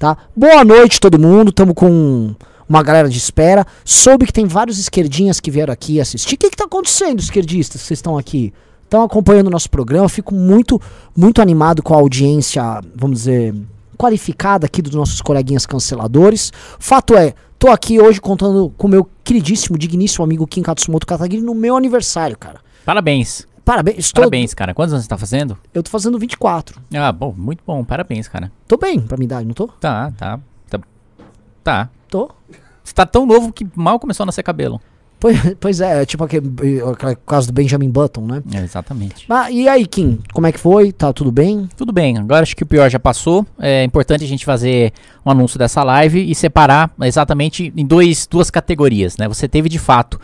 tá? Boa noite todo mundo, tamo com uma galera de espera. Soube que tem vários esquerdinhas que vieram aqui assistir. O que que tá acontecendo, esquerdistas, que vocês estão aqui? Estão acompanhando o nosso programa, fico muito, muito animado com a audiência, vamos dizer, qualificada aqui dos nossos coleguinhas canceladores. Fato é, tô aqui hoje contando com o meu queridíssimo, digníssimo amigo Kim Katsumoto Kataguiri no meu aniversário, cara. Parabéns. Parabéns, estou, Parabéns, cara. Quantos anos você tá fazendo? eu tô fazendo 24. Ah, bom, muito bom. Parabéns, cara. Tô bem pra minha idade, não tô? Tá, tá. Tá. Tá. Tô. Você tá tão novo que mal começou a nascer cabelo. Pois, pois é, tipo aquele, aquele caso do Benjamin Button, né? É, exatamente. Ah, e aí, Kim, como é que foi? Tá tudo bem? Tudo bem, agora acho que o pior já passou. É importante a gente fazer um anúncio dessa live e separar exatamente em dois, duas categorias, né? Você teve de fato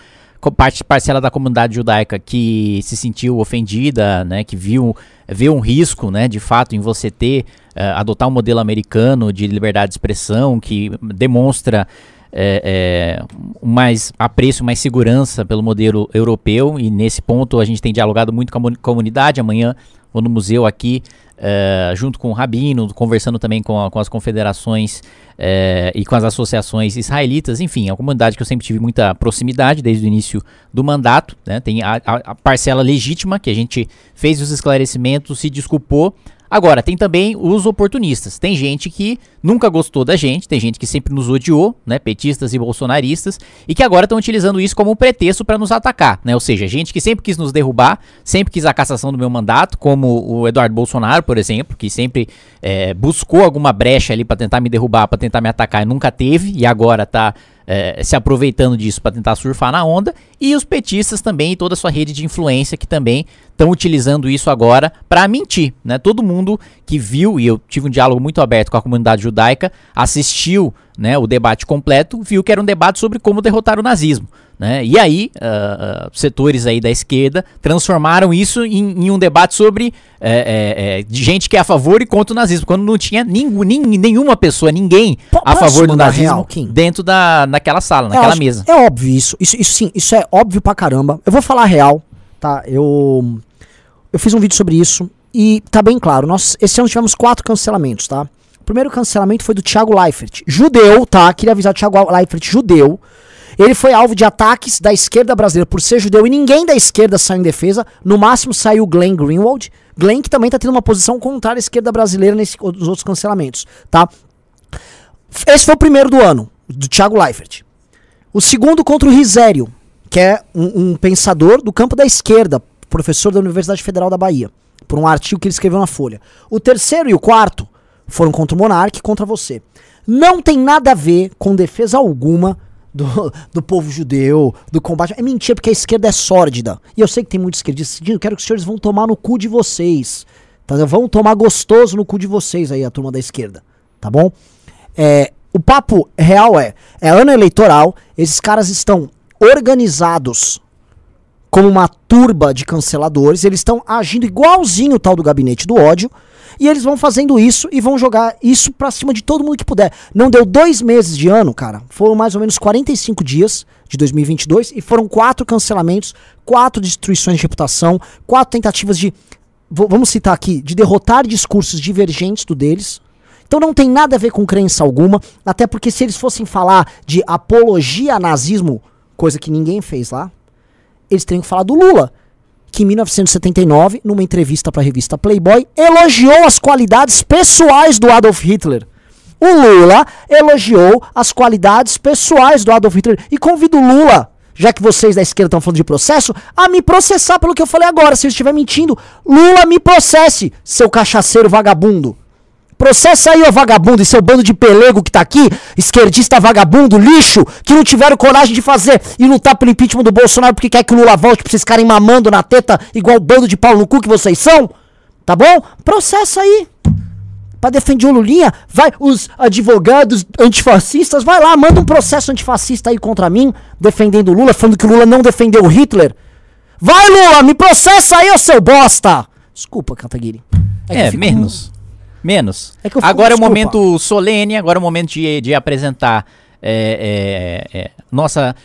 parte parcela da comunidade judaica que se sentiu ofendida, né? Que viu, viu um risco, né? De fato em você ter eh, adotar um modelo americano de liberdade de expressão que demonstra é, é, mais apreço, mais segurança pelo modelo europeu e nesse ponto a gente tem dialogado muito com a mu- comunidade. Amanhã vou no museu aqui, é, junto com o Rabino, conversando também com, com as confederações é, e com as associações israelitas. Enfim, é uma comunidade que eu sempre tive muita proximidade desde o início do mandato. né? Tem a, a- a parcela legítima que a gente fez os esclarecimentos, se desculpou. Agora, tem também os oportunistas. Tem gente que nunca gostou da gente, tem gente que sempre nos odiou, né, petistas e bolsonaristas, e que agora estão utilizando isso como um pretexto para nos atacar, né? Ou seja, gente que sempre quis nos derrubar, sempre quis a cassação do meu mandato, como o Eduardo Bolsonaro, por exemplo, que sempre eh, buscou alguma brecha ali para tentar me derrubar, para tentar me atacar e nunca teve, e agora tá eh, se aproveitando disso para tentar surfar na onda, e os petistas também e toda a sua rede de influência que também estão utilizando isso agora para mentir, né? Todo mundo que viu e eu tive um diálogo muito aberto com a comunidade judaica, assistiu, né, o debate completo, viu que era um debate sobre como derrotar o nazismo, né? E aí, ah, setores aí da esquerda transformaram isso em, em um debate sobre é, é, é, de gente que é a favor e contra o nazismo, quando não tinha ningu- nin- nenhuma pessoa, ninguém a favor do nazismo real, dentro da naquela sala, É, naquela acho- mesa. É óbvio isso. Isso, isso sim, isso é óbvio pra caramba. Eu vou falar a real, tá? Eu. Eu fiz um vídeo sobre isso e tá bem claro. Nós, esse ano tivemos quatro cancelamentos, tá? Primeiro cancelamento foi do Thiago Leifert. Judeu, tá? Queria avisar o Thiago Leifert, judeu. Ele foi alvo de ataques da esquerda brasileira por ser judeu e ninguém da esquerda saiu em defesa. No máximo saiu o Glenn Greenwald. Glenn que também tá tendo uma posição contrária à esquerda brasileira nesses outros cancelamentos, tá? Esse foi o primeiro do ano, do Thiago Leifert. O segundo contra o Risério, que é um, um pensador do campo da esquerda, professor da Universidade Federal da Bahia, por um artigo que ele escreveu na Folha. O terceiro e o quarto foram contra o Monark e contra você. Não tem nada a ver com defesa alguma do, do povo judeu, do combate. É mentira, porque a esquerda é sórdida. E eu sei que tem muitos esquerdistas eu quero que os senhores vão tomar no cu de vocês. Tá? Vão tomar gostoso no cu de vocês aí, a turma da esquerda. Tá bom? É, o papo real é, é ano eleitoral, esses caras estão organizados como uma turba de canceladores, eles estão agindo igualzinho o tal do gabinete do ódio, e eles vão fazendo isso e vão jogar isso pra cima de todo mundo que puder. Não deu dois meses de ano, cara, foram mais ou menos 45 dias de 2022 e foram quatro cancelamentos, quatro destruições de reputação, quatro tentativas de, vamos citar aqui, de derrotar discursos divergentes do deles, então não tem nada a ver com crença alguma, até porque se eles fossem falar de apologia a nazismo, coisa que ninguém fez lá, eles teriam que falar do Lula, que em 1979, numa entrevista para a revista Playboy, elogiou as qualidades pessoais do Adolf Hitler. O Lula elogiou as qualidades pessoais do Adolf Hitler e convido o Lula, já que vocês da esquerda estão falando de processo, a me processar pelo que eu falei agora. Se eu estiver mentindo, Lula me processe, seu cachaceiro vagabundo. Processa aí, ô vagabundo, e seu bando de pelego que tá aqui, esquerdista vagabundo, lixo, que não tiveram coragem de fazer e lutar pelo impeachment do Bolsonaro porque quer que o Lula volte pra vocês ficarem mamando na teta igual o bando de pau no cu que vocês são. Tá bom? Processa aí. Pra defender o Lulinha, vai, os advogados antifascistas, vai lá, manda um processo antifascista aí contra mim, defendendo o Lula, falando que o Lula não defendeu o Hitler. Vai, Lula, me processa aí, ô seu bosta! Desculpa, Kataguiri. É, fico- menos. Menos. É eu agora é o momento solene, agora é o momento de, de apresentar é, é, é, nossa.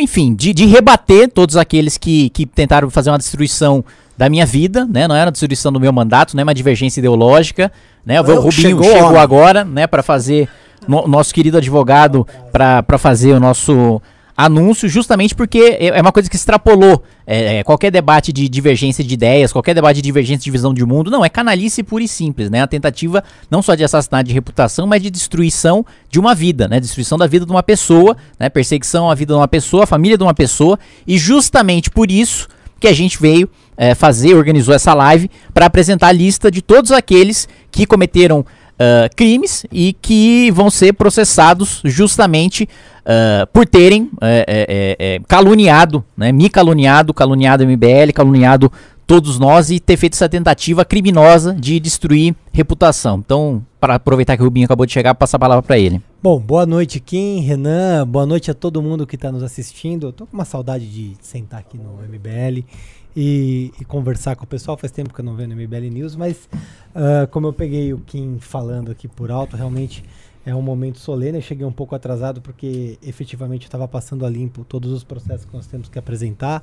Enfim, de, de rebater todos aqueles que, que tentaram fazer uma destruição da minha vida, né? Não é uma destruição do meu mandato, não é uma divergência ideológica, né? O Não, Rubinho chegou chegou, agora, né, para fazer no- nosso querido advogado para fazer o nosso anúncio, justamente porque é é uma coisa que extrapolou é, é, qualquer debate de divergência de ideias, qualquer debate de divergência de visão de mundo, não, é canalice pura e simples, né? A tentativa não só de assassinato de reputação, mas de destruição de uma vida, né? Destruição da vida de uma pessoa, né? Perseguição à vida de uma pessoa, à família de uma pessoa, e justamente por isso que a gente veio é, fazer, organizou essa live para apresentar a lista de todos aqueles que cometeram ah, crimes e que vão ser processados justamente ah, por terem é, é, é, é, caluniado, né, me caluniado, caluniado MBL, caluniado todos nós e ter feito essa tentativa criminosa de destruir reputação. Então, para aproveitar que o Rubinho acabou de chegar, passar a palavra para ele. Bom, boa noite, Kim, Renan. Boa noite a todo mundo que está nos assistindo. Eu com uma saudade de sentar aqui no MBL e, e conversar com o pessoal. Faz tempo que eu não venho no MBL News, mas ah, como eu peguei o Kim falando aqui por alto, realmente é um momento solene. Eu cheguei um pouco atrasado porque efetivamente estava passando a limpo todos os processos que nós temos que apresentar.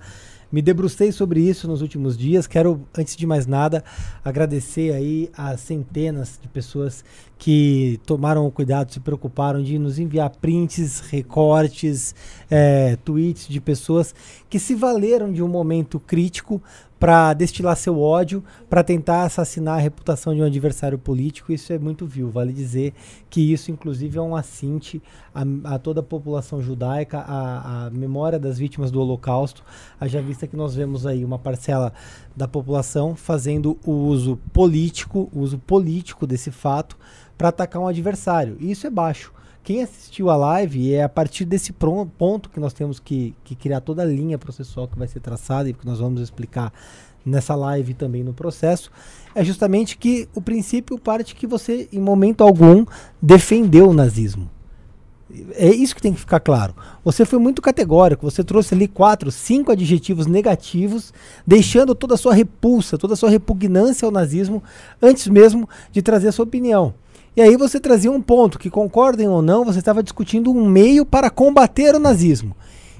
Me debrucei sobre isso nos últimos dias. Quero, antes de mais nada, agradecer aí as centenas de pessoas que tomaram o cuidado, se preocuparam de nos enviar prints, recortes, eh, tweets de pessoas que se valeram de um momento crítico para destilar seu ódio, para tentar assassinar a reputação de um adversário político. Isso é muito vil. Vale dizer que isso, inclusive, é um assinte a, a toda a população judaica, a, a memória das vítimas do Holocausto, haja vista que nós vemos aí uma parcela da população fazendo o uso político, o uso político desse fato para atacar um adversário. E isso é baixo. Quem assistiu a live, é a partir desse ponto que nós temos que, que criar toda a linha processual que vai ser traçada e que nós vamos explicar nessa live e também no processo, é justamente que o princípio parte que você, em momento algum, defendeu o nazismo. É isso que tem que ficar claro. Você foi muito categórico, você trouxe ali quatro, cinco adjetivos negativos, deixando toda a sua repulsa, toda a sua repugnância ao nazismo antes mesmo de trazer a sua opinião. E aí você trazia um ponto que, concordem ou não, você estava discutindo um meio para combater o nazismo.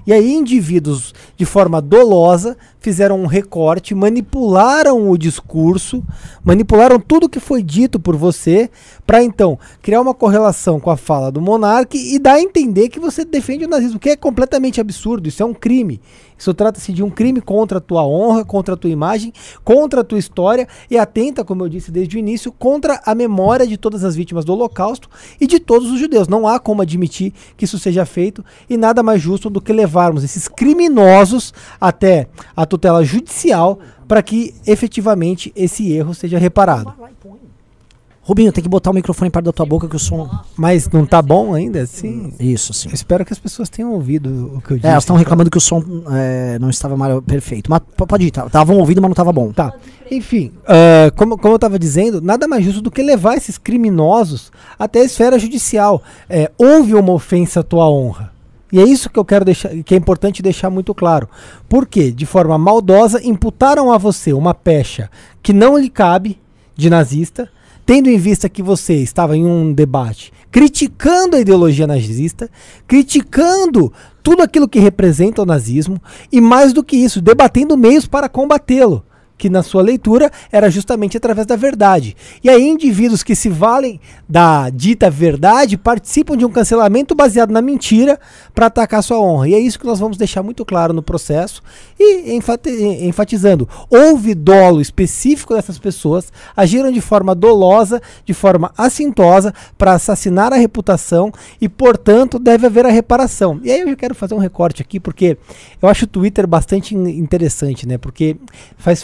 E aí indivíduos, de forma dolosa, fizeram um recorte, manipularam o discurso, manipularam tudo que foi dito por você, para então criar uma correlação com a fala do monarca e dar a entender que você defende o nazismo, que é completamente absurdo, isso é um crime. Isso trata-se de um crime contra a tua honra, contra a tua imagem, contra a tua história e atenta, como eu disse desde o início, contra a memória de todas as vítimas do Holocausto e de todos os judeus. Não há como admitir que isso seja feito e nada mais justo do que levarmos esses criminosos até a tutela judicial para que efetivamente esse erro seja reparado. Rubinho, tem que botar o microfone perto da tua boca que o som. Mas não tá bom ainda assim? Isso, sim. Eu espero que as pessoas tenham ouvido o que eu disse. É, elas estão reclamando que o som é, não estava mais perfeito. Mas pode ir, tá- estavam ouvindo, mas não estava bom. Tá. Enfim, ah, como, como eu estava dizendo, nada mais justo do que levar esses criminosos até a esfera judicial. É, houve uma ofensa à tua honra. E é isso que eu quero deixar, que é importante deixar muito claro. Porque, de forma maldosa, imputaram a você uma pecha que não lhe cabe de nazista, tendo em vista que você estava em um debate criticando a ideologia nazista, criticando tudo aquilo que representa o nazismo e mais do que isso, debatendo meios para combatê-lo, que na sua leitura era justamente através da verdade. E aí indivíduos que se valem da dita verdade participam de um cancelamento baseado na mentira para atacar sua honra. E é isso que nós vamos deixar muito claro no processo e enfati- enfatizando, houve dolo específico dessas pessoas, agiram de forma dolosa, de forma assintosa para assassinar a reputação e, portanto, deve haver a reparação. E aí eu quero fazer um recorte aqui porque eu acho o Twitter bastante in- interessante, né? Porque faz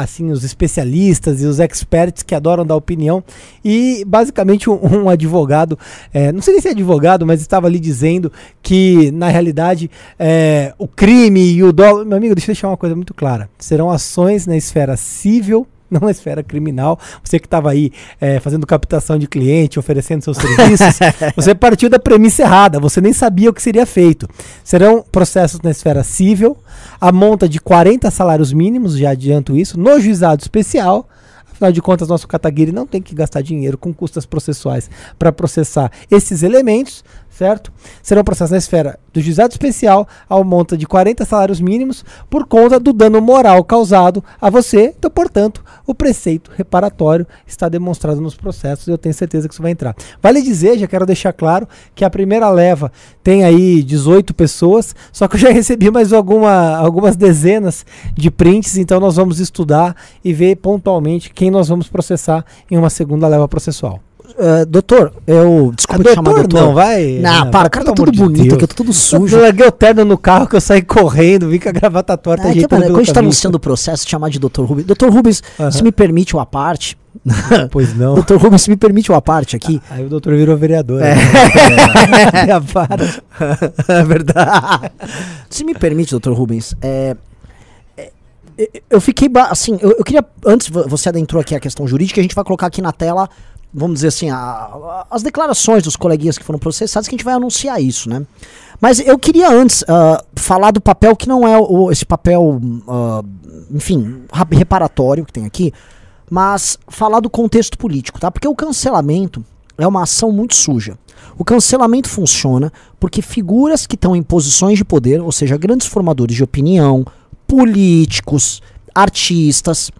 assim os especialistas e os experts que adoram dar opinião. E basicamente um, um advogado, é, não sei nem se é advogado, mas estava ali dizendo que na realidade é, o crime e o dólar, meu amigo, deixa eu deixar uma coisa muito clara, serão ações na esfera civil não na esfera criminal. Você que estava aí é, fazendo captação de cliente, oferecendo seus serviços, você partiu da premissa errada, você nem sabia o que seria feito. Serão processos na esfera civil, a monta de 40 salários mínimos, já adianto isso, no juizado especial. Afinal de contas, nosso Kataguiri não tem que gastar dinheiro com custas processuais para processar esses elementos. Certo? Serão processos na esfera do juizado especial ao monta de 40 salários mínimos por conta do dano moral causado a você. Então, portanto, o preceito reparatório está demonstrado nos processos e eu tenho certeza que isso vai entrar. Vale dizer, já quero deixar claro, que a primeira leva tem aí 18 pessoas, só que eu já recebi mais alguma, algumas dezenas de prints, então nós vamos estudar e ver pontualmente quem nós vamos processar em uma segunda leva processual. Uh, doutor, eu. Desculpa Ah, te chamar doutor. Não, vai. Não, para, o cara tá tudo bonito Deus. aqui, eu tô tudo sujo. Eu larguei o terno no carro que eu saí correndo, vi que a gravata torta É, mano, pelo quando a gente tá anunciando o processo, te chamar de Dr. Rubens. Dr. Rubens, Aham. se me permite uma parte. Pois não. Dr. Rubens, se me permite uma parte aqui. Aí o doutor virou vereador. É. né? A vara. é verdade. Se me permite, doutor Rubens, é, é, é, eu fiquei, assim, eu, eu queria, antes vo- você adentrou aqui a questão jurídica, a gente vai colocar aqui na tela, vamos dizer assim, a- a- as declarações dos coleguinhas que foram processados, que a gente vai anunciar isso, né? Mas eu queria antes ah, falar do papel que não é o, esse papel, ah, enfim, ra- reparatório que tem aqui, mas falar do contexto político, tá? Porque o cancelamento é uma ação muito suja. O cancelamento funciona porque figuras que estão em posições de poder, ou seja, grandes formadores de opinião, políticos, artistas,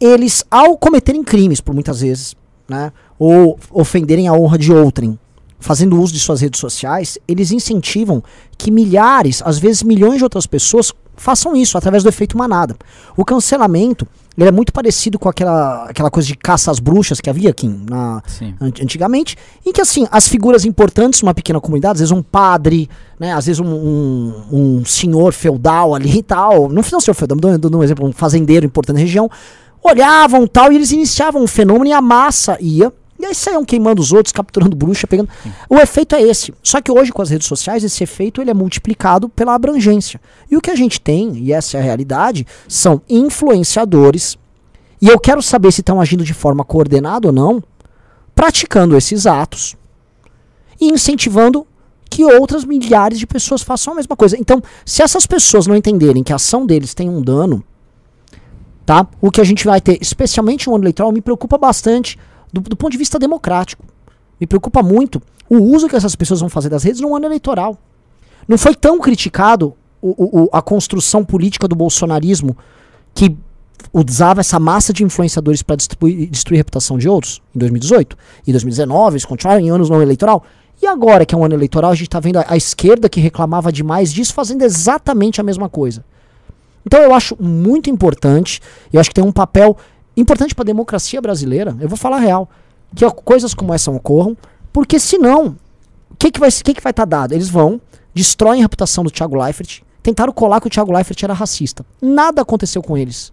eles, ao cometerem crimes, por muitas vezes, né, ou ofenderem a honra de outrem, fazendo uso de suas redes sociais, eles incentivam que milhares, às vezes milhões de outras pessoas façam isso através do efeito manada. O cancelamento ele é muito parecido com aquela, aquela coisa de caça às bruxas que havia aqui na, antigamente, em que assim, as figuras importantes numa pequena comunidade, às vezes um padre, né, às vezes um, um, um senhor feudal ali e tal, não não senhor feudal, dando, dando um exemplo, um fazendeiro importante na região, olhavam tal e eles iniciavam um fenômeno e a massa ia, e aí saiam queimando os outros, capturando bruxa, pegando. O efeito é esse. Só que hoje com as redes sociais esse efeito ele é multiplicado pela abrangência. E o que a gente tem, e essa é a realidade, são influenciadores e eu quero saber se estão agindo de forma coordenada ou não, praticando esses atos e incentivando que outras milhares de pessoas façam a mesma coisa. Então, se essas pessoas não entenderem que a ação deles tem um dano, tá? O que a gente vai ter, especialmente no ano eleitoral, me preocupa bastante do, do ponto de vista democrático. Me preocupa muito o uso que essas pessoas vão fazer das redes no ano eleitoral. Não foi tão criticado o- o- a construção política do bolsonarismo que usava essa massa de influenciadores para destruir, destruir a reputação de outros em 2018 e 2019, eles continuaram em anos no ano eleitoral. E agora que é um ano eleitoral, a gente está vendo a, a esquerda que reclamava demais disso fazendo exatamente a mesma coisa. Então eu acho muito importante, eu acho que tem um papel importante para a democracia brasileira, eu vou falar real, que coisas como essa ocorram, porque senão, o que, que vai estar que que vai tá dado? Eles vão, destroem a reputação do Thiago Leifert, tentaram colar que o Thiago Leifert era racista. Nada aconteceu com eles.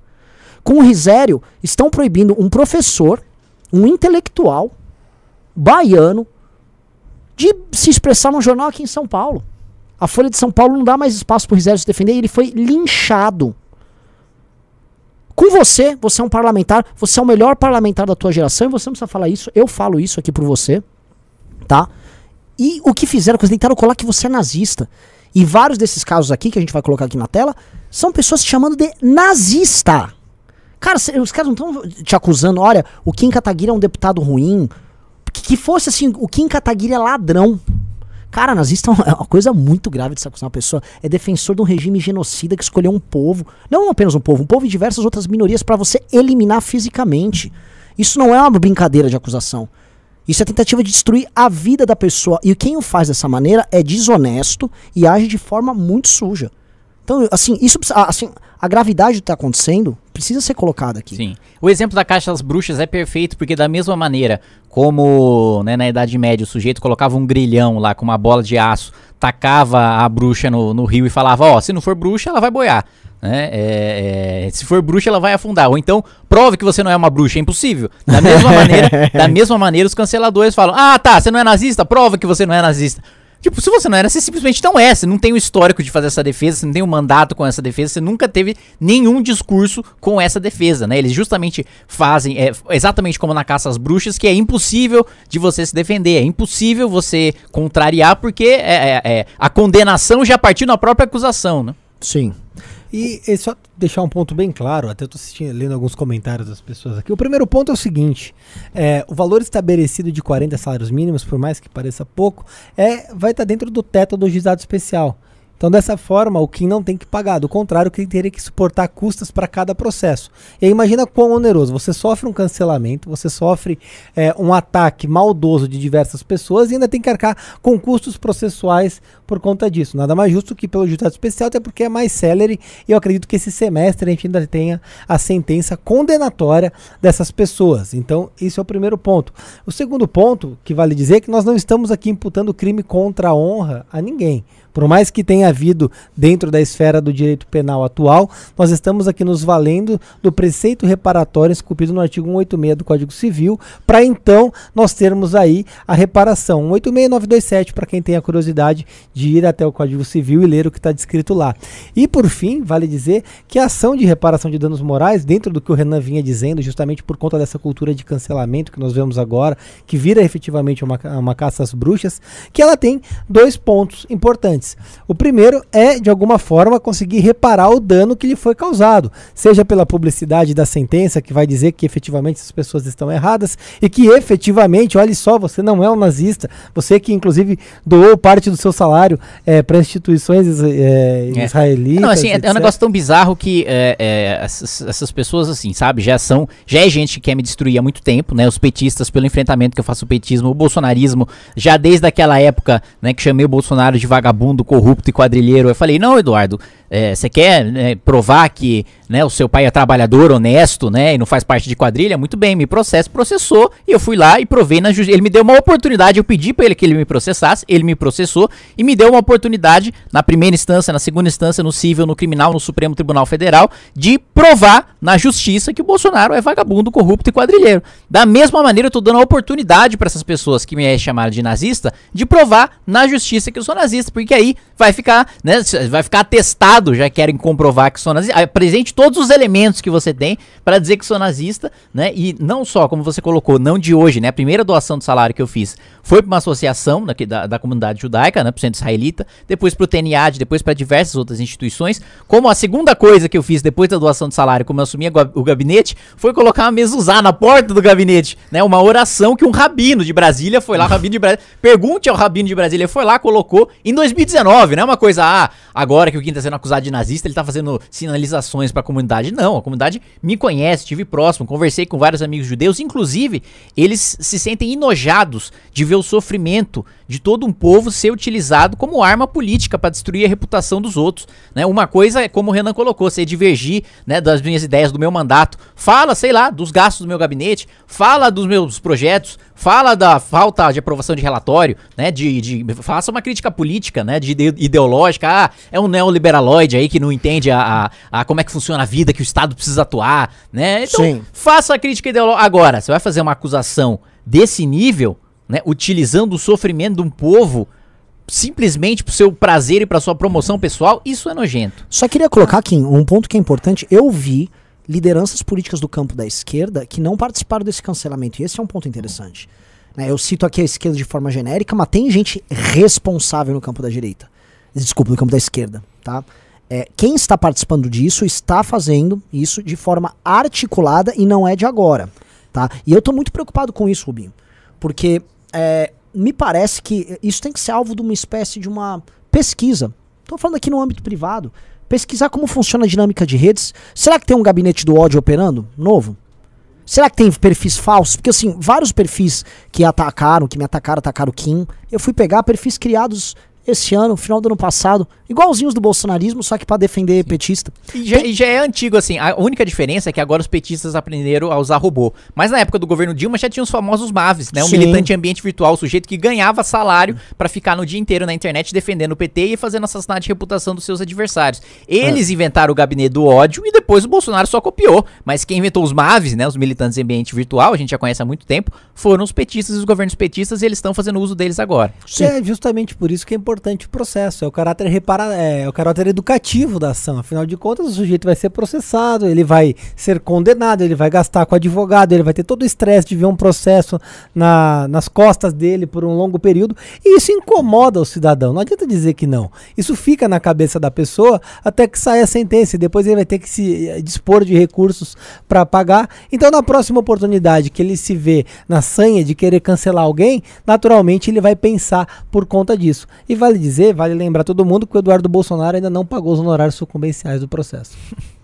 Com o Risério, estão proibindo um professor, um intelectual, baiano, de se expressar num jornal aqui em São Paulo. A Folha de São Paulo não dá mais espaço para o Risério se defender e ele foi linchado. Com você, você é um parlamentar, você é o melhor parlamentar da tua geração e você não precisa falar isso, eu falo isso aqui por você, tá? E o que fizeram, eles tentaram colar que você é nazista. E vários desses casos aqui, que a gente vai colocar aqui na tela, são pessoas te chamando de nazista. Cara, cê- os caras não estão te acusando, olha, o Kim Kataguiri é um deputado ruim. Que, que fosse assim, o Kim Kataguiri é ladrão. Cara, nazista é uma- é uma coisa muito grave de se acusar uma pessoa. É defensor de um regime genocida que escolheu um povo. Não apenas um povo, um povo e diversas outras minorias para você eliminar fisicamente. Isso não é uma brincadeira de acusação. Isso é tentativa de destruir a vida da pessoa. E quem o faz dessa maneira é desonesto e age de forma muito suja. Então, assim, isso precisa- assim, a gravidade do que está acontecendo precisa ser colocada aqui. Sim. O exemplo da Caixa das Bruxas é perfeito porque da mesma maneira como né, na Idade Média o sujeito colocava um grilhão lá com uma bola de aço, tacava a bruxa no, no rio e falava, ó, se não for bruxa, ela vai boiar. Né? É, é, se for bruxa, ela vai afundar. Ou então, prove que você não é uma bruxa, é impossível. Da mesma maneira, da mesma maneira, os canceladores falam, ah, tá, você não é nazista, prova que você não é nazista. Tipo, se você não era, você simplesmente não é. Você não tem o histórico de fazer essa defesa, você não tem o mandato com essa defesa, você nunca teve nenhum discurso com essa defesa, né? Eles justamente fazem, é, exatamente como na caça às bruxas, que é impossível de você se defender, é impossível você contrariar, porque é, é- é- a condenação já partiu na própria acusação, né? Sim. E, só deixar um ponto bem claro, até estou lendo alguns comentários das pessoas aqui. O primeiro ponto é o seguinte: é, o valor estabelecido de 40 salários mínimos, por mais que pareça pouco, é, vai estar tá dentro do teto do juizado especial. Então, dessa forma, o Kim não tem que pagar. Do contrário, o Kim teria que suportar custas para cada processo. E aí, imagina quão oneroso. Você sofre um cancelamento, você sofre é, um ataque maldoso de diversas pessoas e ainda tem que arcar com custos processuais por conta disso. Nada mais justo que pelo juizado especial, até porque é mais célere. E eu acredito que esse semestre a gente ainda tenha a sentença condenatória dessas pessoas. Então, isso é o primeiro ponto. O segundo ponto, que vale dizer, é que nós não estamos aqui imputando crime contra a honra a ninguém. Por mais que tenha havido dentro da esfera do direito penal atual, nós estamos aqui nos valendo do preceito reparatório esculpido no artigo 186 do Código Civil, para então nós termos aí a reparação. 186927 para quem tem a curiosidade de ir até o Código Civil e ler o que está descrito lá. E por fim, vale dizer que a ação de reparação de danos morais, dentro do que o Renan vinha dizendo, justamente por conta dessa cultura de cancelamento que nós vemos agora, que vira efetivamente uma, uma caça às bruxas, que ela tem dois pontos importantes. O primeiro é, de alguma forma, conseguir reparar o dano que lhe foi causado, seja pela publicidade da sentença, que vai dizer que efetivamente as pessoas estão erradas e que efetivamente, olhe só, você não é um nazista, você que inclusive doou parte do seu salário é, para instituições é, é. israelitas. Não, assim, é, é, um negócio tão bizarro que é, é, essas, essas, pessoas, assim, sabe, já são, já é gente que quer me destruir há muito tempo, né? Os petistas, pelo enfrentamento que eu faço o petismo, o bolsonarismo, já desde aquela época, né, que chamei o Bolsonaro de vagabundo corrupto e quadrilheiro. Eu falei, não, Eduardo, você é, quer né, provar que né, o seu pai é trabalhador, honesto, né, e não faz parte de quadrilha? Muito bem, me processa, processou, e eu fui lá e provei na justiça. Ele me deu uma oportunidade, eu pedi para ele que ele me processasse, ele me processou e me deu uma oportunidade na primeira instância, na segunda instância, no civil, no criminal, no Supremo Tribunal Federal, de provar na justiça que o Bolsonaro é vagabundo, corrupto e quadrilheiro. Da mesma maneira, eu tô dando a oportunidade para essas pessoas que me chamaram de nazista de provar na justiça que eu sou nazista, porque aí vai ficar, né, vai ficar atestado já querem comprovar que sou nazista. Apresente todos os elementos que você tem para dizer que sou nazista, né? E não só, como você colocou, não de hoje, né? A primeira doação de salário que eu fiz foi para uma associação da, da comunidade judaica, né? Pro centro israelita, depois para o TNAD, depois para diversas outras instituições. Como a segunda coisa que eu fiz depois da doação de salário, como eu assumi o gabinete, foi colocar uma mezuzá na porta do gabinete, né? Uma oração que um rabino de Brasília foi lá, rabino de Brasília, pergunte ao rabino de Brasília, foi lá, colocou em 2019, né? Uma coisa, ah, agora que o tá sendo acusado de nazista, ele tá fazendo sinalizações para a comunidade. Não, a comunidade me conhece, estive próximo, conversei com vários amigos judeus, inclusive, eles se sentem enojados de ver o sofrimento de todo um povo ser utilizado como arma política para destruir a reputação dos outros. Né? Uma coisa é, como o Renan colocou, você divergir né, das minhas ideias do meu mandato. Fala, sei lá, dos gastos do meu gabinete, fala dos meus projetos, fala da falta de aprovação de relatório, né? De, de faça uma crítica política, né? De, de ideológica. Ah, é um neoliberaloide aí que não entende a, a, a, como é que funciona a vida, que o Estado precisa atuar, né? Então, Sim. faça a crítica ideológica. Agora, você vai fazer uma acusação desse nível, né? Utilizando o sofrimento de um povo simplesmente pro seu prazer e pra sua promoção pessoal, isso é nojento. Só queria colocar aqui um ponto que é importante. Eu vi lideranças políticas do campo da esquerda que não participaram desse cancelamento. E esse é um ponto interessante. Né, eu cito aqui a esquerda de forma genérica, mas tem gente responsável no campo da direita. Desculpa, no campo da esquerda, tá? É, quem está participando disso está fazendo isso de forma articulada e não é de agora, tá? E eu estou muito preocupado com isso, Rubinho, porque é, me parece que isso tem que ser alvo de uma espécie de uma pesquisa. Estou falando aqui no âmbito privado pesquisar como funciona a dinâmica de redes. Será que tem um gabinete do ódio operando novo? Será que tem perfis falsos? Porque assim, vários perfis que atacaram, que me atacaram, atacaram o Kim, eu fui pegar perfis criados esse ano, final do ano passado, igualzinhos do bolsonarismo, só que para defender Sim. petista. E já, Tem... já, é antigo, assim, a única diferença é que agora os petistas aprenderam a usar robô. Mas na época do governo Dilma já tinha os famosos MAVs, né? Um Sim. militante ambiente virtual, o sujeito que ganhava salário para ficar no dia inteiro na internet defendendo o PT e fazendo assassinato de reputação dos seus adversários. Eles ah. inventaram o gabinete do ódio e depois o Bolsonaro só copiou. Mas quem inventou os MAVs, né? Os militantes ambiente virtual, a gente já conhece há muito tempo, foram os petistas e os governos petistas e eles estão fazendo uso deles agora. Sim. É justamente por isso que é importante importante o processo, é o caráter repara, é, o caráter educativo da ação. Afinal de contas, o sujeito vai ser processado, ele vai ser condenado, ele vai gastar com advogado, ele vai ter todo o estresse de ver um processo na, nas costas dele por um longo período, e isso incomoda o cidadão. Não adianta dizer que não. Isso fica na cabeça da pessoa até que saia a sentença, e depois ele vai ter que se eh, dispor de recursos para pagar. Então, na próxima oportunidade que ele se vê na sanha de querer cancelar alguém, naturalmente ele vai pensar por conta disso. E vale dizer, vale lembrar todo mundo que o Eduardo Bolsonaro ainda não pagou os honorários sucumbenciais do processo.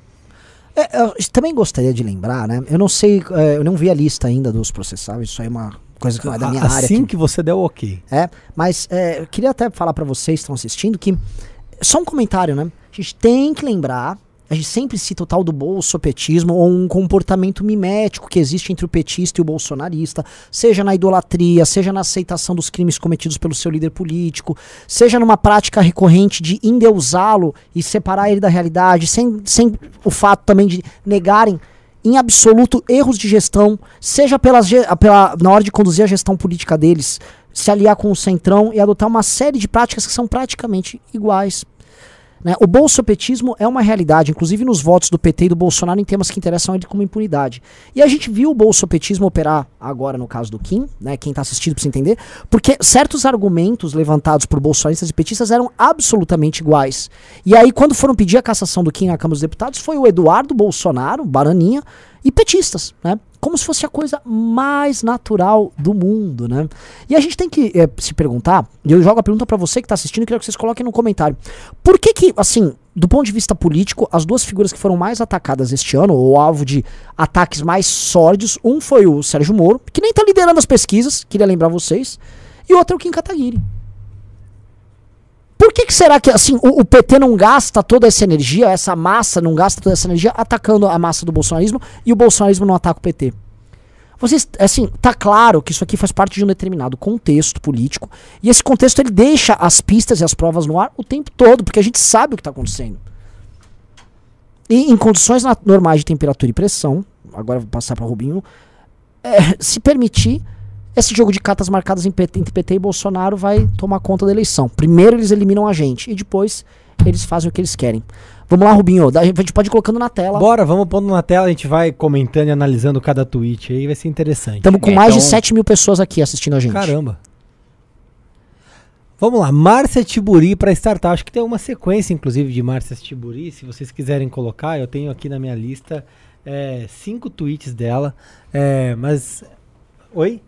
É, eu também gostaria de lembrar, né? Eu não sei, é, eu não vi a lista ainda dos processáveis, isso aí é uma coisa que não é da minha assim área. Assim que você der o ok. É, mas é, eu queria até falar para vocês que estão assistindo que. Só um comentário, né? A gente tem que lembrar a gente sempre cita o tal do bolsopetismo ou um comportamento mimético que existe entre o petista e o bolsonarista, seja na idolatria, seja na aceitação dos crimes cometidos pelo seu líder político, seja numa prática recorrente de endeusá-lo e separar ele da realidade, sem, sem o fato também de negarem em absoluto erros de gestão, seja pelas, pela, na hora de conduzir a gestão política deles, se aliar com o centrão e adotar uma série de práticas que são praticamente iguais né? O bolsopetismo é uma realidade, inclusive nos votos do PT e do Bolsonaro em temas que interessam ele como impunidade. E a gente viu o bolsopetismo operar agora no caso do Kim, né? quem está assistindo precisa entender, porque certos argumentos levantados por bolsonaristas e petistas eram absolutamente iguais. E aí, quando foram pedir a cassação do Kim na Câmara dos Deputados, foi o Eduardo Bolsonaro, Baraninha, e petistas, né? Como se fosse a coisa mais natural do mundo, né? E a gente tem que é, se perguntar, e eu jogo a pergunta para você que tá assistindo, quero que vocês coloquem no comentário. Por que que, assim, do ponto de vista político, as duas figuras que foram mais atacadas este ano, ou alvo de ataques mais sórdidos, um foi o Sérgio Moro, que nem tá liderando as pesquisas, queria lembrar vocês, e o outro é o Kim Kataguiri. Por que, que será que assim o, o, PT não gasta toda essa energia, essa massa não gasta toda essa energia atacando a massa do bolsonarismo e o bolsonarismo não ataca o PT? Vocês, assim, tá claro que isso aqui faz parte de um determinado contexto político e esse contexto ele deixa as pistas e as provas no ar o tempo todo, porque a gente sabe o que está acontecendo. E em condições normais de temperatura e pressão, agora vou passar para Rubinho, é, se permitir esse jogo de cartas marcadas PT, entre PT e Bolsonaro vai tomar conta da eleição. Primeiro eles eliminam a gente e depois eles fazem o que eles querem. Vamos lá, Rubinho. A gente pode ir colocando na tela. Bora, vamos pondo na tela, a gente vai comentando e analisando cada tweet aí, vai ser interessante. Estamos com é, mais então... de 7 mil pessoas aqui assistindo a gente. Caramba. Vamos lá, Márcia Tiburi para startar. Acho que tem uma sequência, inclusive, de Márcia Tiburi. Se vocês quiserem colocar, eu tenho aqui na minha lista é, cinco tweets dela. É, mas. Oi?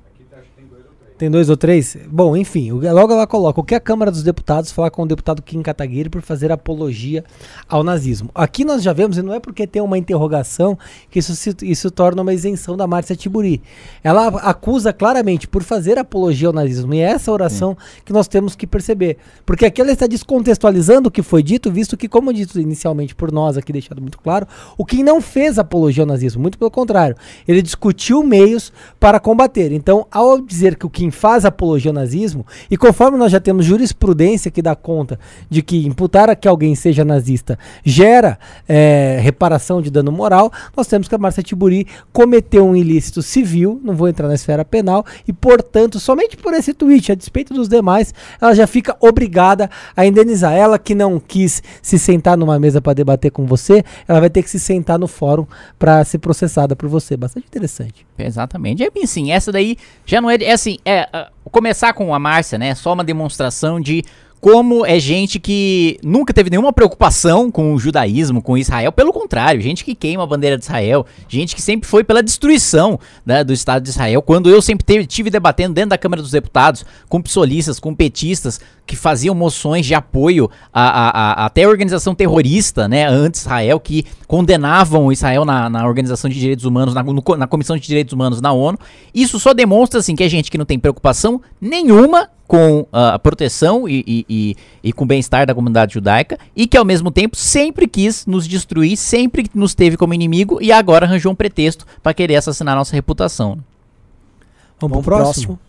Tem dois ou três? Bom, enfim, logo ela coloca o que a Câmara dos Deputados falar com o deputado Kim Kataguiri por fazer apologia ao nazismo. Aqui nós já vemos, e não é porque tem uma interrogação que isso, se, isso torna uma isenção da Márcia Tiburi. Ela acusa claramente por fazer apologia ao nazismo. E é essa oração Sim. que nós temos que perceber. Porque aqui ela está descontextualizando o que foi dito, visto que, como dito inicialmente por nós, aqui deixado muito claro, o Kim não fez apologia ao nazismo. Muito pelo contrário. Ele discutiu meios para combater. Então, ao dizer que o Kim faz apologia ao nazismo, e conforme nós já temos jurisprudência que dá conta de que imputar a que alguém seja nazista gera é, reparação de dano moral, nós temos que a Márcia Tiburi cometeu um ilícito civil, não vou entrar na esfera penal, e portanto, somente por esse tweet, a despeito dos demais, ela já fica obrigada a indenizar. Ela que não quis se sentar numa mesa para debater com você, ela vai ter que se sentar no fórum para ser processada por você. Bastante interessante. Exatamente. É bem sim, essa daí já não é, é assim, é, uh, começar com a Márcia, né? Só uma demonstração de como é gente que nunca teve nenhuma preocupação com o judaísmo, com Israel. Pelo contrário, gente que queima a bandeira de Israel, gente que sempre foi pela destruição né, do Estado de Israel. Quando eu sempre teve, tive debatendo dentro da Câmara dos Deputados com psolistas, com petistas, que faziam moções de apoio a, a, a até a organização terrorista, né, anti-Israel, que condenavam Israel na, na Organização de Direitos Humanos, na, no, na Comissão de Direitos Humanos na ONU. Isso só demonstra assim que é gente que não tem preocupação nenhuma com a proteção e, e, e, e com o bem-estar da comunidade judaica e que ao mesmo tempo sempre quis nos destruir, sempre nos teve como inimigo e agora arranjou um pretexto para querer assassinar nossa reputação. Vamos, Vamos pro próximo. próximo.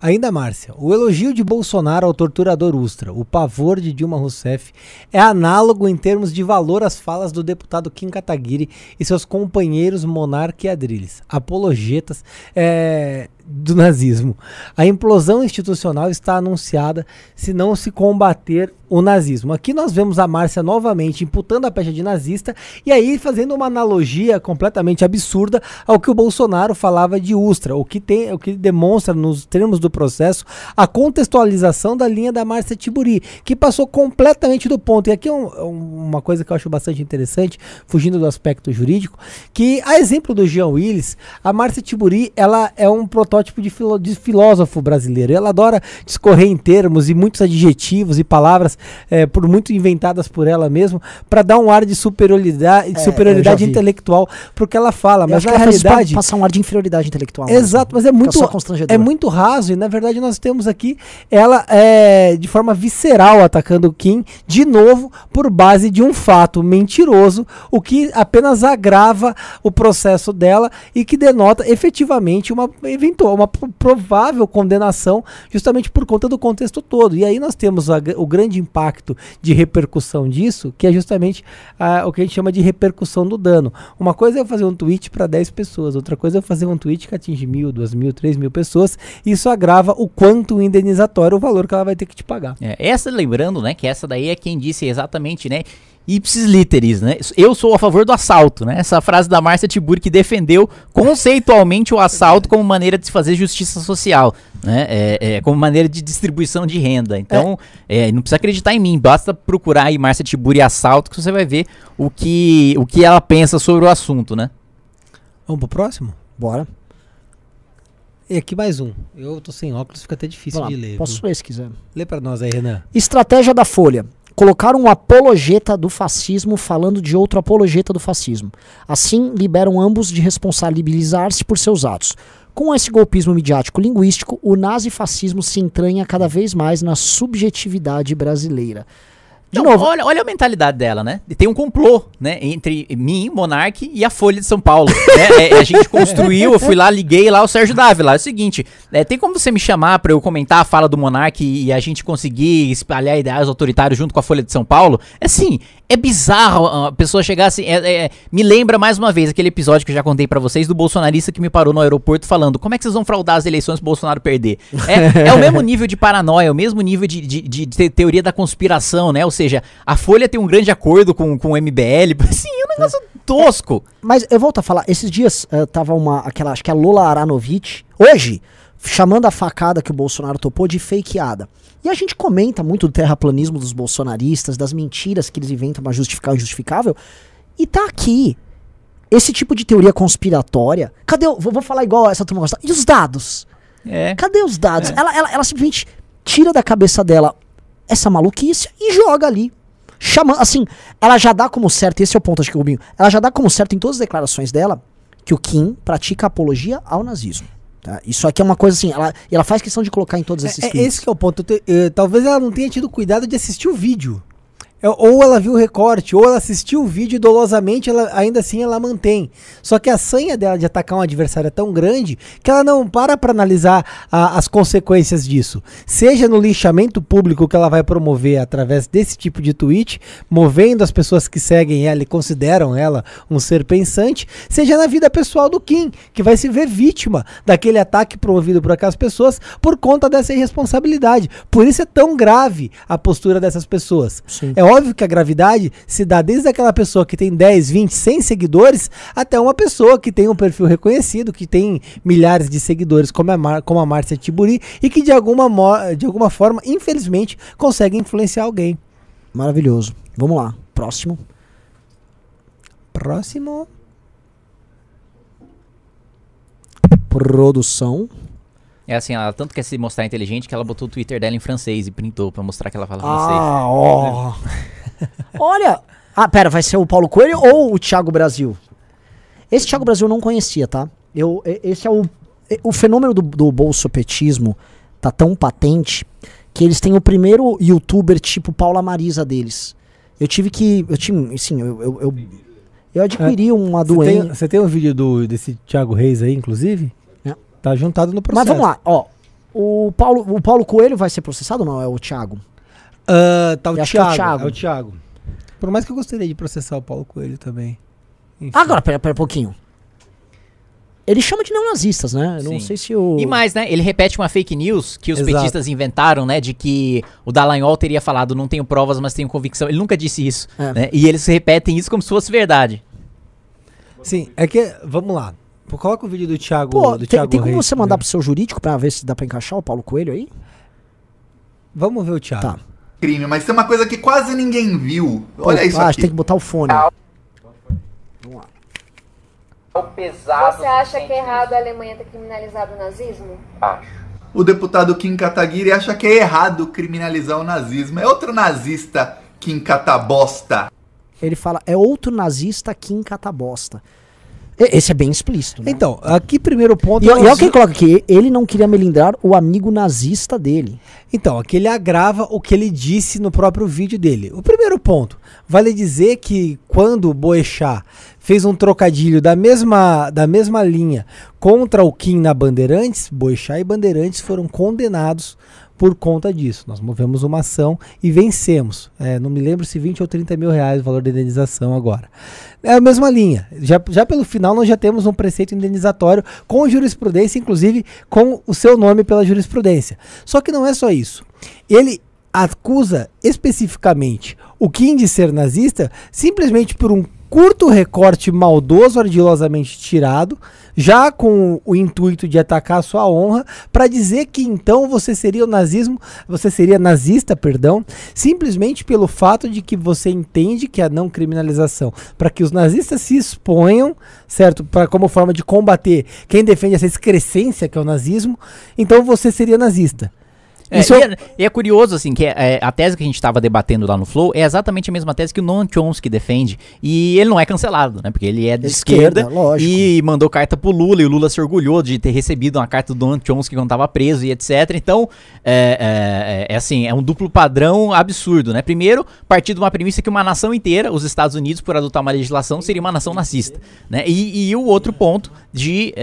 Ainda Márcia, o elogio de Bolsonaro ao torturador Ustra, o pavor de Dilma Rousseff, é análogo em termos de valor às falas do deputado Kim Kataguiri e seus companheiros Monarque e Adriles, apologetas é, do nazismo. A implosão institucional está anunciada se não se combater o nazismo. Aqui nós vemos a Márcia novamente imputando a pecha de nazista e aí fazendo uma analogia completamente absurda ao que o Bolsonaro falava de Ustra, o que tem, o que demonstra nos termos do processo a contextualização da linha da Márcia Tiburi, que passou completamente do ponto. E aqui é um, uma coisa que eu acho bastante interessante, fugindo do aspecto jurídico, que a exemplo do Jean Willis, a Márcia Tiburi, ela é um protótipo de, filó de filósofo brasileiro. Ela adora discorrer em termos e muitos adjetivos e palavras é, por muito inventadas por ela mesma, para dar um ar de superioridade, de É, superioridade intelectual porque ela fala. Eu Mas na que realidade. passar um ar de inferioridade intelectual. Exato, mas é Fica muito, é muito raso e na verdade nós temos aqui ela é, de forma visceral atacando o Kim de novo por base de um fato mentiroso, o que apenas agrava o processo dela e que denota efetivamente uma eventual, uma pro- provável condenação justamente por conta do contexto todo. E aí nós temos a o grande impacto de repercussão disso, que é justamente ah, o que a gente chama de repercussão do dano. Uma coisa é fazer um tweet para 10 pessoas, outra coisa é fazer um tweet que atinge mil, duas mil, três mil pessoas. Isso agrava o quanto indenizatório, o valor que ela vai ter que te pagar. É, essa, lembrando, né, que essa daí é quem disse exatamente, né, ipsis literis, né, eu sou a favor do assalto, né, essa frase da Márcia Tiburi que defendeu conceitualmente o assalto como maneira de se fazer justiça social, né, é, é, como maneira de distribuição de renda, então, é, não precisa acreditar em mim, basta procurar aí Márcia Tiburi assalto que você vai ver o que, o que ela pensa sobre o assunto, né. Vamos pro próximo? Bora. E aqui mais um. Eu tô sem óculos, fica até difícil Vamos de lá. ler. Posso viu? ler se quiser. Lê pra nós aí, Renan. Estratégia da Folha. Colocar um apologeta do fascismo falando de outro apologeta do fascismo. Assim, liberam ambos de responsabilizar-se por seus atos. Com esse golpismo midiático linguístico, o nazifascismo se entranha cada vez mais na subjetividade brasileira. De Não, novo, Olha, olha a mentalidade dela, né? Tem um complô, né? Entre mim, Monark e a Folha de São Paulo. né? É, a gente construiu, eu fui lá, liguei lá o Sérgio Dávila. É o seguinte, é, tem como você me chamar pra eu comentar a fala do Monark e, a gente conseguir espalhar ideais autoritários junto com a Folha de São Paulo? É assim, é bizarro a pessoa chegar assim. é- é- me lembra mais uma vez aquele episódio que eu já contei pra vocês do bolsonarista que me parou no aeroporto falando: como é que vocês vão fraudar as eleições pro Bolsonaro perder? É, é o mesmo nível de paranoia, o mesmo nível de, de- de te- teoria da conspiração, né? Ou seja, a Folha tem um grande acordo com, com o MBL. Assim, é um negócio tosco. Mas eu volto a falar, esses dias eh, tava uma, aquela, acho que é a Lola Aranovich, hoje, chamando a facada que o Bolsonaro topou de fakeada. E a gente comenta muito do terraplanismo dos bolsonaristas, das mentiras que eles inventam pra justificar o injustificável. E tá aqui. Esse tipo de teoria conspiratória. Cadê? o- Vou, vou falar igual essa turma gosta. E os dados? É. Cadê os dados? Ela, ela, ela simplesmente tira da cabeça dela essa maluquice e joga ali. Chama, assim, ela já dá como certo, esse é o ponto, acho que, Rubinho, ela já dá como certo em todas as declarações dela que o Kim pratica apologia ao nazismo. tá? Isso aqui é uma coisa assim, ela, e ela faz questão de colocar em todos esses É, é esse que é o ponto. Eu te- talvez ela não tenha tido cuidado de assistir o vídeo. É, ou ela viu o recorte, ou ela assistiu o vídeo e dolosamente, ela, ainda assim ela mantém. Só que a sanha dela de atacar um adversário é tão grande que ela não para para analisar a- as consequências disso. Seja no linchamento público que ela vai promover através desse tipo de tweet, movendo as pessoas que seguem ela e consideram ela um ser pensante, seja na vida pessoal do Kim, que vai se ver vítima daquele ataque promovido por aquelas pessoas por conta dessa irresponsabilidade. Por isso é tão grave a postura dessas pessoas. Sim. É óbvio que a gravidade se dá desde aquela pessoa que tem 10, 20, 100 seguidores até uma pessoa que tem um perfil reconhecido, que tem milhares de seguidores, como a, Mar como a Márcia Tiburi, e que de alguma, de alguma forma, infelizmente, consegue influenciar alguém. Maravilhoso. Vamos lá, próximo. Próximo. Produção. É assim, ela tanto quer se mostrar inteligente que ela botou o Twitter dela em francês e printou pra mostrar que ela fala francês. Ah, ó. Olha. Ah, pera, vai ser o Paulo Coelho ou o Thiago Brasil? Esse Thiago Brasil eu não conhecia, tá? Eu, esse é o. O fenômeno do, do bolsopetismo tá tão patente que eles têm o primeiro youtuber tipo Paula Marisa deles. Eu tive que. Eu tive. Assim, eu. Eu, eu, eu adquiri uma Você tem, doença. você tem um vídeo do, desse Thiago Reis aí, inclusive? Tá juntado no Mas processo. vamos lá, ó. O Paulo, o Paulo Coelho vai ser processado ou não? É o Thiago? Ah, tá o que é o Thiago, Thiago. é o Thiago. Por mais que eu gostaria de processar o Paulo Coelho também. Enfim. Agora, pera, pera um pouquinho. Ele chama de neonazistas, né? Eu não sei se o. E mais, né? Ele repete uma fake news que os Exato. petistas inventaram, né? De que o Dallagnol teria falado, não tenho provas, mas tenho convicção. Ele nunca disse isso, É. né? E eles repetem isso como se fosse verdade. Sim, é que. Vamos lá. Pô, Coloca o vídeo do Thiago. Pô, do tem, Thiago tem como Reis você mandar pro primeiro. seu jurídico pra ver se dá pra encaixar o Paulo Coelho aí? Vamos ver o Thiago. Tá. crime, mas tem uma coisa que quase ninguém viu. Olha Pô, isso ah, aqui. tem que botar o fone. Você acha que é errado a Alemanha ter criminalizado o nazismo? O deputado Kim Kataguiri acha que é errado criminalizar o nazismo. É outro nazista, Kim Katabosta. Ele fala, é outro nazista aqui em Catabosta. E- Esse é bem explícito. Né? Então, aqui primeiro ponto. E, e nós- olha o que ele coloca aqui. Ele não queria melindrar o amigo nazista dele. Então, aqui ele agrava o que ele disse no próprio vídeo dele. O primeiro ponto, vale dizer que quando o Boechat fez um trocadilho da mesma, da mesma linha contra o Kim na Bandeirantes, Boechat e Bandeirantes foram condenados por conta disso. Nós movemos uma ação e vencemos. É, não me lembro se 20 ou 30 mil reais o valor da indenização agora. É a mesma linha. Já, já pelo final nós já temos um preceito indenizatório com jurisprudência, inclusive com o seu nome pela jurisprudência. Só que não é só isso. Ele acusa especificamente o Kim de ser nazista simplesmente por um curto recorte maldoso, ardilosamente tirado, já com o intuito de atacar a sua honra, para dizer que então você seria o nazismo, você seria nazista, perdão, simplesmente pelo fato de que você entende que a não criminalização, para que os nazistas se exponham, certo, para como forma de combater quem defende essa excrescência que é o nazismo, então você seria nazista. É, Isso e, é- é, e é curioso, assim, que é, é, a tese que a gente estava debatendo lá no Flow é exatamente a mesma tese que o Noam Chomsky defende. E ele não é cancelado, né? Porque ele é de Esquerda, esquerda, lógico. e mandou carta pro Lula, e o Lula se orgulhou de ter recebido uma carta do Noam Chomsky quando estava preso e etc. Então, é, é- é assim, é um duplo padrão absurdo, né? Primeiro, partir de uma premissa que uma nação inteira, os Estados Unidos, por adotar uma legislação, seria uma nação nazista, né? E, e o outro ponto de,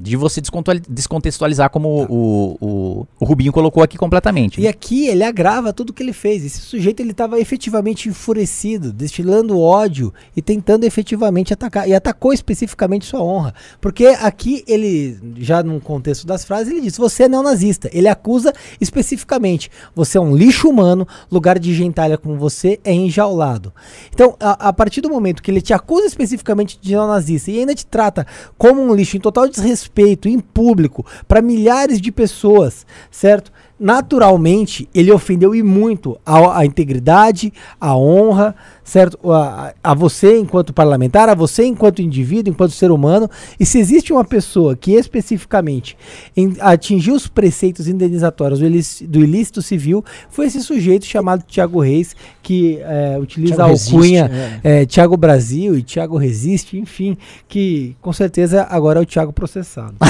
de você descontextualizar como o, o, o Rubinho colocou aqui completamente. E aqui ele agrava tudo que ele fez. Esse sujeito ele estava efetivamente enfurecido, destilando ódio e tentando efetivamente atacar. E atacou especificamente sua honra. Porque aqui ele, já num contexto das frases, ele diz: Você é neonazista. Ele acusa especificamente: Você é um lixo humano, lugar de gentalha com você é enjaulado. Então, a, a partir do momento que ele te acusa especificamente de neonazista e ainda te trata como um lixo em total desrespeito, em público, para milhares de pessoas, certo? Naturalmente ele ofendeu e muito a, a integridade, a honra, certo? A, a você enquanto parlamentar, a você enquanto indivíduo, enquanto ser humano. E se existe uma pessoa que especificamente em- atingiu os preceitos indenizatórios do ilícito, do ilícito civil, foi esse sujeito chamado Tiago Reis, que é, utiliza Thiago a Resiste, alcunha é. é, Tiago Brasil e Tiago Resiste, enfim, que com certeza agora é o Tiago processado.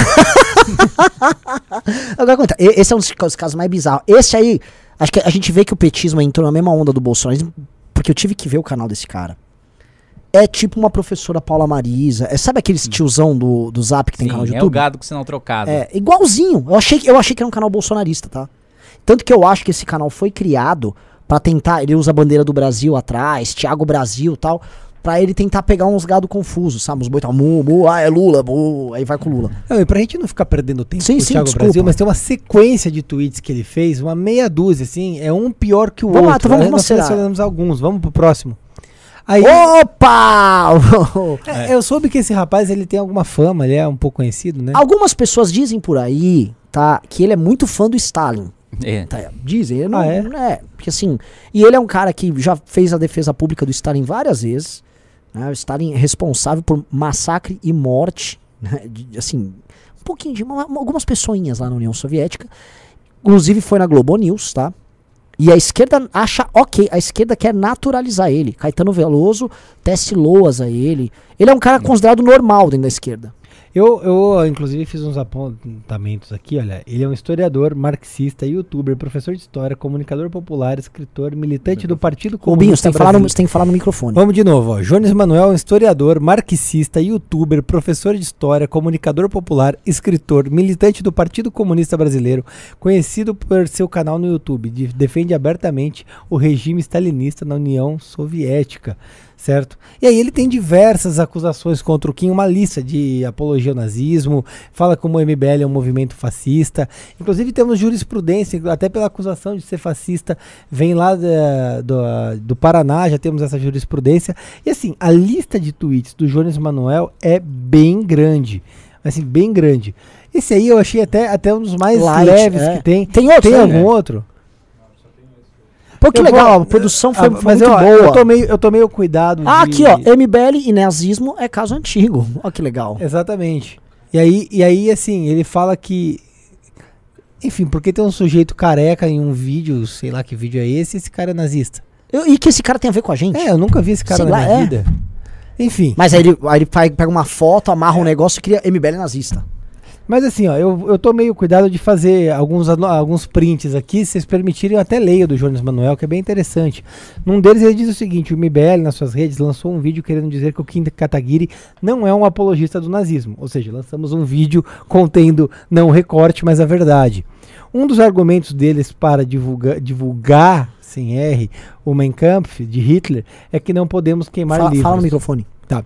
Agora, conta, esse é um dos ca- os casos mais bizarros. Esse aí, acho que a gente vê que o petismo entrou na mesma onda do bolsonarismo, porque eu tive que ver o canal desse cara. É tipo uma professora Paula Marisa. É, sabe aqueles tiozão do, do Zap que tem Sim, canal de é o YouTube? gado com sinal trocado. É, igualzinho. Eu achei, que- eu achei que era um canal bolsonarista, tá? Tanto que eu acho que esse canal foi criado pra tentar. Ele usa a bandeira do Brasil atrás, Thiago Brasil e tal. Pra ele tentar pegar uns gado confusos, sabe? Uns boi tal, mu, mu, ah, é Lula, mu, aí vai com o Lula. Não, e pra gente não ficar perdendo tempo Sim, com o sim, Thiago desculpa. Brasil, mas tem uma sequência de tweets que ele fez, uma meia dúzia, assim, é um pior que o Vamos lá, outro. então vamos considerar. selecionamos alguns, vamos pro próximo. Aí, Opa! é, eu soube que esse rapaz, ele tem alguma fama, ele é um pouco conhecido, né? Algumas pessoas dizem por aí, tá? Que ele é muito fã do Stalin. É. Tá, dizem, eu não, Ah, é? é? Porque assim, e ele é um cara que já fez a defesa pública do Stalin várias vezes. Né? O Stalin é responsável por massacre e morte, né? de- assim, um pouquinho de uma- algumas pessoinhas lá na União Soviética. Inclusive foi na Globo News, tá? E a esquerda acha ok, a esquerda quer naturalizar ele. Caetano Veloso tece loas a ele. Ele é um cara considerado normal dentro da esquerda. Eu, eu, inclusive, fiz uns apontamentos aqui, olha. Ele é um historiador, marxista, youtuber, professor de história, comunicador popular, escritor, militante do Partido Rubinho, Comunista você tem, falar no, você tem que falar no microfone. Vamos de novo, ó. Jones Manuel é um historiador, marxista, youtuber, professor de história, comunicador popular, escritor, militante do Partido Comunista Brasileiro, conhecido por seu canal no YouTube. de- defende abertamente o regime stalinista na União Soviética. Certo? E aí ele tem diversas acusações contra o Kim, uma lista de apologia ao nazismo, fala como o MBL é um movimento fascista. Inclusive temos jurisprudência, até pela acusação de ser fascista, vem lá da, do, do Paraná, já temos essa jurisprudência. E assim, a lista de tweets do Jones Manuel é bem grande. Assim, bem grande. Esse aí eu achei até, até um dos mais Light, leves é. que tem. Tem outro, Tem né? algum outro? Pô, que Eu legal, vou- a produção foi, Ah, foi muito eu, boa. eu tomei, eu tomei o cuidado Ah, de- aqui, ó, MBL e nazismo é caso antigo. Olha que legal. Exatamente. E aí, e aí, assim, ele fala que. Enfim, porque tem um sujeito careca em um vídeo, sei lá que vídeo é esse, esse cara é nazista. Eu- e que esse cara tem a ver com a gente? É, eu nunca vi esse cara Sei na lá, minha é. vida. Enfim. Mas aí ele, aí ele pega uma foto, amarra um negócio e cria MBL nazista. Mas assim, ó, eu, eu tomei o cuidado de fazer alguns, alguns prints aqui, se vocês permitirem, eu até leio do Jones Manuel, que é bem interessante. Num deles ele diz o seguinte: o MBL, nas suas redes, lançou um vídeo querendo dizer que o Kim Kataguiri não é um apologista do nazismo. Ou seja, lançamos um vídeo contendo não o recorte, mas a verdade. Um dos argumentos deles para divulgar, divulgar sem R, o Mein Kampf de Hitler é que não podemos queimar Fala, livros. fala no microfone. Tá.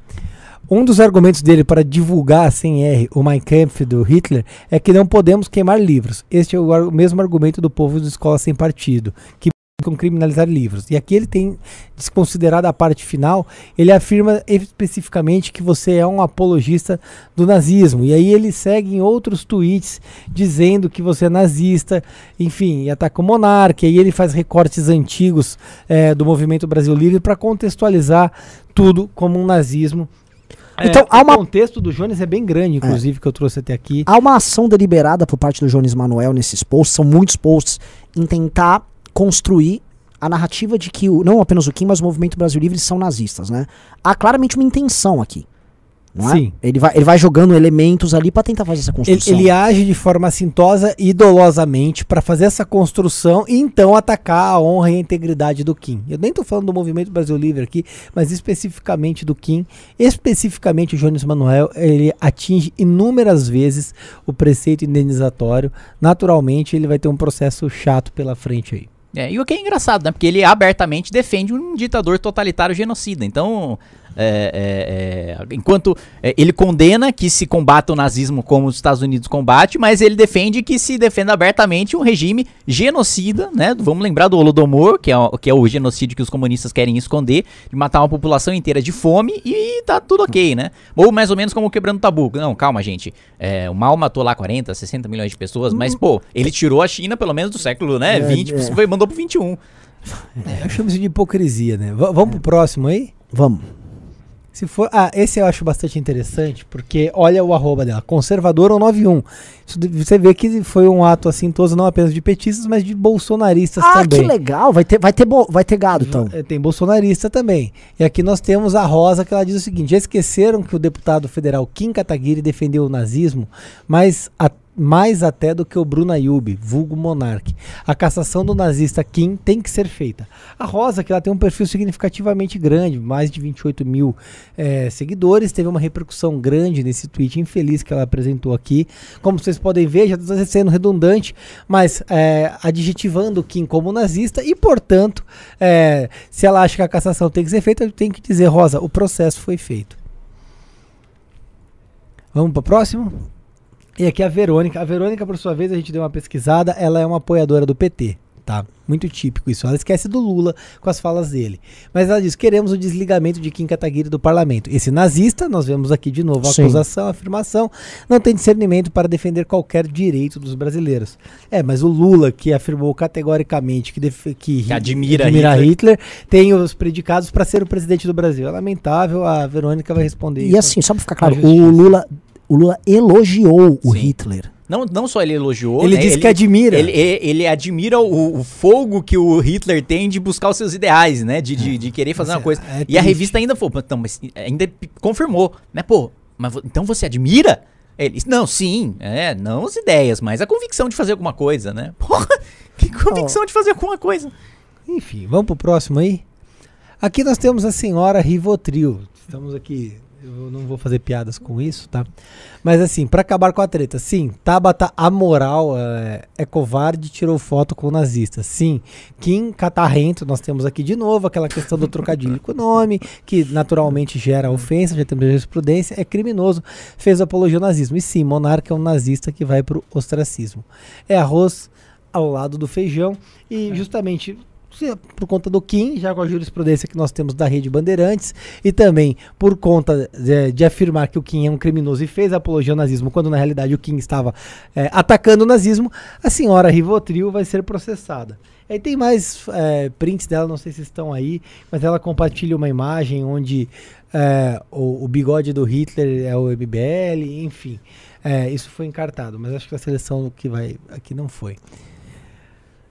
Um dos argumentos dele para divulgar sem R o Mein Kampf do Hitler é que não podemos queimar livros. Este é o, mesmo argumento do povo de escola sem partido, que buscam criminalizar livros. E aqui ele tem desconsiderado a parte final, ele afirma especificamente que você é um apologista do nazismo. E aí ele segue em outros tweets dizendo que você é nazista, enfim, e ataca o monarca. E aí ele faz recortes antigos eh, do movimento Brasil Livre para contextualizar tudo como um nazismo. Então, É, há o uma- contexto do Jones é bem grande, inclusive, que eu trouxe até aqui. Há uma ação deliberada por parte do Jones Manuel nesses posts, são muitos posts, em tentar construir a narrativa de que o, não apenas o Kim, mas o movimento Brasil Livre são nazistas, né? Há claramente uma intenção aqui. Não é? Sim. Ele vai, ele vai jogando elementos ali pra tentar fazer essa Ele, construção. ele age de forma assintosa e dolosamente para fazer essa construção e então atacar a honra e a integridade do Kim. Eu nem tô falando do movimento Brasil Livre aqui, mas especificamente do Kim. Especificamente o Jones Manuel, ele atinge inúmeras vezes o preceito indenizatório. Naturalmente, ele vai ter um processo chato pela frente aí. É, e o que é engraçado, né? Porque ele abertamente defende um ditador totalitário genocida. Então, é, é, é, enquanto é, ele condena que se combata o nazismo como os Estados Unidos combate, mas ele defende que se defenda abertamente um regime genocida, né? Vamos lembrar do Holodomor, que é, o- que é o genocídio que os comunistas querem esconder, de matar uma população inteira de fome e tá tudo ok, né? Ou mais ou menos como quebrando tabu. Não, calma, gente. É, o Mao matou lá 40, 60 milhões de pessoas, mas, pô, ele tirou a China pelo menos do século, né? É, 20, é. foi, mandou pro 21. Eu chamo isso de hipocrisia, né? V- vamos pro próximo aí? Vamos. Se for, ah, esse eu acho bastante interessante, porque olha o arroba dela, conservador ou 91. Isso de- você vê que foi um ato assintoso não apenas de petistas, mas de bolsonaristas Ah, também. que legal. Vai ter, vai ter, vai ter gado, então. É, Tem bolsonarista também. E aqui nós temos a Rosa, que ela diz o seguinte: já esqueceram que o deputado federal Kim Kataguiri defendeu o nazismo, mas a- mais até do que o Bruno Ayub, vulgo monarque. A cassação do nazista Kim tem que ser feita. A Rosa, que ela tem um perfil significativamente grande, mais de 28 mil eh, seguidores, teve uma repercussão grande nesse tweet infeliz que ela apresentou aqui. Como vocês podem ver, já está sendo redundante, mas eh, adjetivando Kim como nazista e, portanto, eh, se ela acha que a cassação tem que ser feita, tem que dizer, Rosa, o processo foi feito. Vamos para o próximo? E aqui a Verônica. A Verônica, por sua vez, a gente deu uma pesquisada, ela é uma apoiadora do PT. Tá, muito típico isso. Ela esquece do Lula com as falas dele. Mas ela diz: queremos o desligamento de Kim Kataguiri do parlamento. Esse nazista, nós vemos aqui de novo a Sim. acusação, a afirmação, não tem discernimento para defender qualquer direito dos brasileiros. É, mas o Lula, que afirmou categoricamente que, que, Que admira Hitler. Hitler. tem os predicados para ser o presidente do Brasil. É lamentável, a Verônica vai responder E assim, só pra ficar claro, o. Lula, o Lula elogiou o Sim. Hitler. Não, não só ele elogiou, Ele né, disse que admira. Ele, ele- ele admira o, o fogo que o Hitler tem de buscar os seus ideais, né? De, de, de querer fazer Isso uma coisa. é e a revista ainda falou, então, mas ainda confirmou, né? Pô, mas então você admira? Ele não, sim, é, não as ideias, mas a convicção de fazer alguma coisa, né? Porra, que convicção de fazer alguma coisa. Enfim, vamos pro próximo aí. Aqui nós temos a senhora Rivotril. Estamos aqui. Eu não vou fazer piadas com isso, tá? Mas assim, pra acabar com a treta, sim, Tabata amoral, é, é covarde, tirou foto com o nazista. Sim, Kim Catarrento, nós temos aqui de novo aquela questão do trocadilho com o nome, que naturalmente gera ofensa, já temos jurisprudência, é criminoso, fez apologia ao nazismo. E sim, monarca é um nazista que vai pro ostracismo. É arroz ao lado do feijão e justamente por conta do Kim, já com a jurisprudência que nós temos da Rede Bandeirantes, e também por conta de, de afirmar que o Kim é um criminoso e fez apologia ao nazismo, quando na realidade o Kim estava é, atacando o nazismo, a senhora Rivotril vai ser processada. Aí tem mais é, prints dela, não sei se estão aí, mas ela compartilha uma imagem onde é, o, o, bigode do Hitler é o MBL, enfim. É, isso foi encartado, mas acho que a seleção que vai aqui não foi.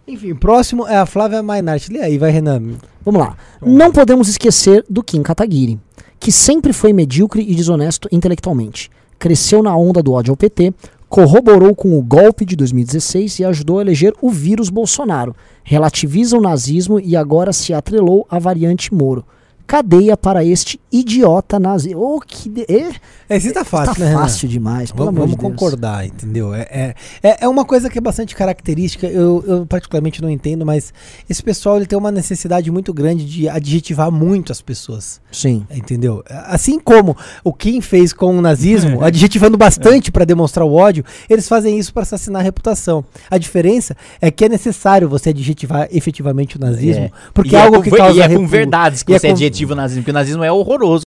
Enfim, próximo é a Flávia Mainart. Lê aí, vai, Renan. Vamos lá. Não podemos esquecer do Kim Kataguiri, que sempre foi medíocre e desonesto intelectualmente. Cresceu na onda do ódio ao PT, corroborou com o golpe de 2016 e ajudou a eleger o vírus Bolsonaro. Relativiza o nazismo e agora se atrelou à variante Moro cadeia para este idiota nazi. Oh, que de... é, Esse tá fácil, tá né, fácil demais, pelo vamos, amor de Vamos concordar, entendeu? É, é, é, é uma coisa que é bastante característica, eu, eu particularmente não entendo, mas esse pessoal ele tem uma necessidade muito grande de adjetivar muito as pessoas. Sim. Entendeu? Assim como o Kim fez com o nazismo, adjetivando bastante para demonstrar o ódio, eles fazem isso para assassinar a reputação. A diferença é que é necessário você adjetivar efetivamente o nazismo, é. porque é algo que causa... E é com verdades que você é adjetiva o nazismo, porque o nazismo é horroroso.